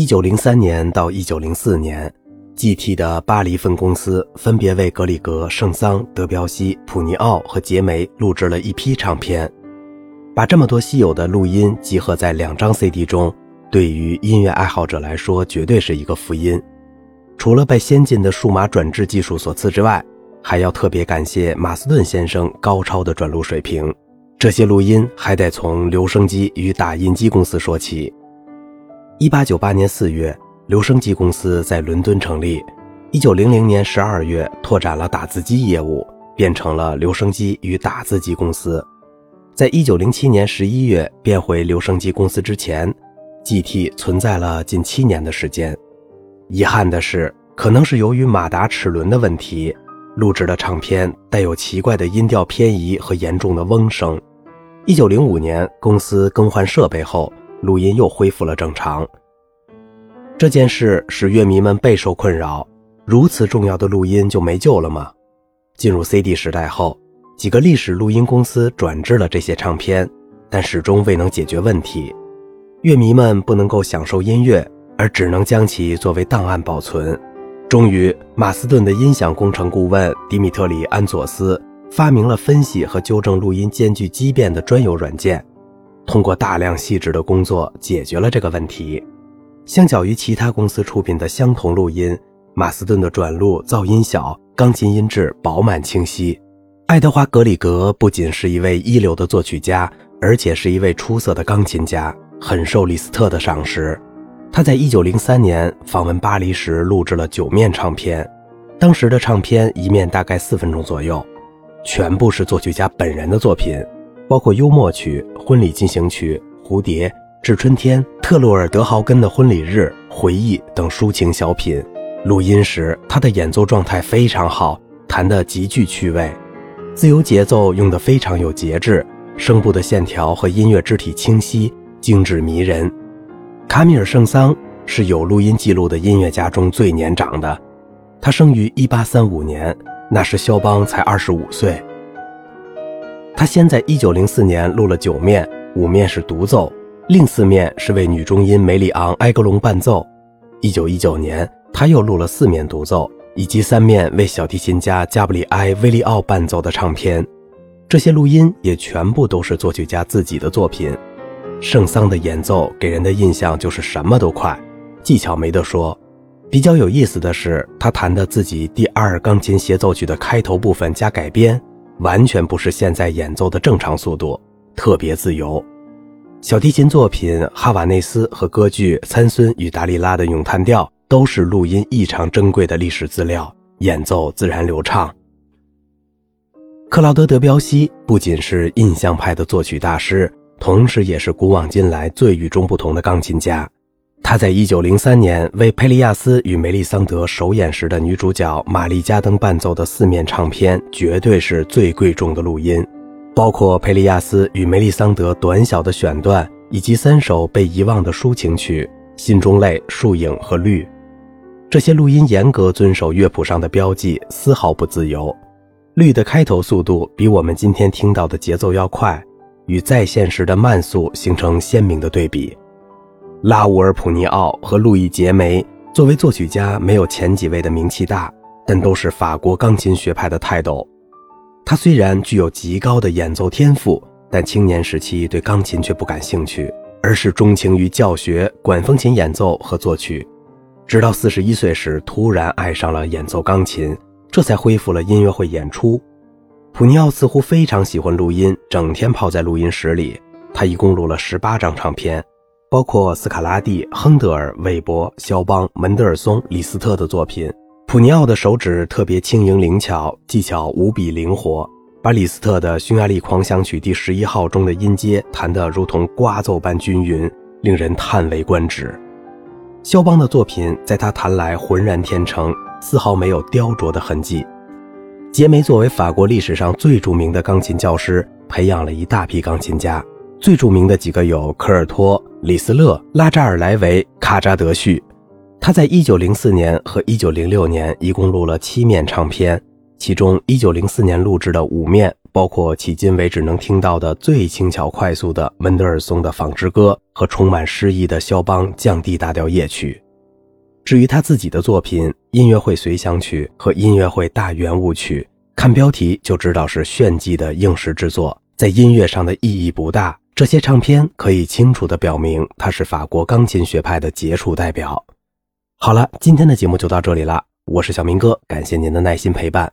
一九零三年到一九零四年，G.T 的巴黎分公司分别为格里格、圣桑、德彪西、普尼奥和杰梅录制了一批唱片。把这么多稀有的录音集合在两张 CD 中，对于音乐爱好者来说，绝对是一个福音。除了被先进的数码转制技术所赐之外，还要特别感谢马斯顿先生高超的转录水平。这些录音还得从留声机与打印机公司说起。一八九八年四月，留声机公司在伦敦成立。一九零零年十二月，拓展了打字机业务，变成了留声机与打字机公司。在一九零七年十一月变回留声机公司之前，G.T 存在了近七年的时间。遗憾的是，可能是由于马达齿轮的问题，录制的唱片带有奇怪的音调偏移和严重的嗡声。一九零五年，公司更换设备后，录音又恢复了正常。这件事使乐迷们备受困扰：如此重要的录音就没救了吗？进入 CD 时代后。几个历史录音公司转制了这些唱片，但始终未能解决问题。乐迷们不能够享受音乐，而只能将其作为档案保存。终于，马斯顿的音响工程顾问迪米特里·安佐斯发明了分析和纠正录音间距畸变的专有软件，通过大量细致的工作解决了这个问题。相较于其他公司出品的相同录音，马斯顿的转录噪音小，钢琴音质饱满清晰。爱德华·格里格不仅是一位一流的作曲家，而且是一位出色的钢琴家，很受李斯特的赏识。他在1903年访问巴黎时录制了九面唱片，当时的唱片一面大概四分钟左右，全部是作曲家本人的作品，包括幽默曲、婚礼进行曲、蝴蝶、致春天、特洛尔德豪根的婚礼日、回忆等抒情小品。录音时，他的演奏状态非常好，弹得极具趣味。自由节奏用得非常有节制，声部的线条和音乐肢体清晰、精致迷人。卡米尔·圣桑是有录音记录的音乐家中最年长的，他生于1835年，那时肖邦才25岁。他先在1904年录了九面，五面是独奏，另四面是为女中音梅里昂·埃格隆伴奏。1919年，他又录了四面独奏。以及三面为小提琴家加布里埃·威利奥伴奏的唱片，这些录音也全部都是作曲家自己的作品。圣桑的演奏给人的印象就是什么都快，技巧没得说。比较有意思的是，他弹的自己第二钢琴协奏曲的开头部分加改编，完全不是现在演奏的正常速度，特别自由。小提琴作品《哈瓦内斯》和歌剧《参孙与达利拉》的咏叹调。都是录音异常珍贵的历史资料，演奏自然流畅。克劳德·德彪西不仅是印象派的作曲大师，同时也是古往今来最与众不同的钢琴家。他在1903年为佩利亚斯与梅丽桑德首演时的女主角玛丽加登伴奏的四面唱片，绝对是最贵重的录音，包括佩利亚斯与梅丽桑德短小的选段，以及三首被遗忘的抒情曲《心中泪》《树影》和《绿》。这些录音严格遵守乐谱上的标记，丝毫不自由。绿的开头速度比我们今天听到的节奏要快，与在线时的慢速形成鲜明的对比。拉乌尔·普尼奥和路易·杰梅作为作曲家，没有前几位的名气大，但都是法国钢琴学派的泰斗。他虽然具有极高的演奏天赋，但青年时期对钢琴却不感兴趣，而是钟情于教学、管风琴演奏和作曲。直到四十一岁时，突然爱上了演奏钢琴，这才恢复了音乐会演出。普尼奥似乎非常喜欢录音，整天泡在录音室里。他一共录了十八张唱片，包括斯卡拉蒂、亨德尔、韦伯、肖邦、门德尔松、李斯特的作品。普尼奥的手指特别轻盈灵巧，技巧无比灵活，把李斯特的《匈牙利狂想曲》第十一号中的音阶弹得如同刮奏般均匀，令人叹为观止。肖邦的作品在他弹来浑然天成，丝毫没有雕琢的痕迹。杰梅作为法国历史上最著名的钢琴教师，培养了一大批钢琴家。最著名的几个有科尔托、李斯勒、拉扎尔莱维、卡扎德绪。他在1904年和1906年一共录了七面唱片，其中1904年录制的五面包括迄今为止能听到的最轻巧快速的门德尔松的《纺织歌》和充满诗意的肖邦降 D 大调夜曲。至于他自己的作品《音乐会随想曲》和《音乐会大圆舞曲》，看标题就知道是炫技的应时之作，在音乐上的意义不大。这些唱片可以清楚地表明他是法国钢琴学派的杰出代表。好了，今天的节目就到这里了，我是小明哥，感谢您的耐心陪伴。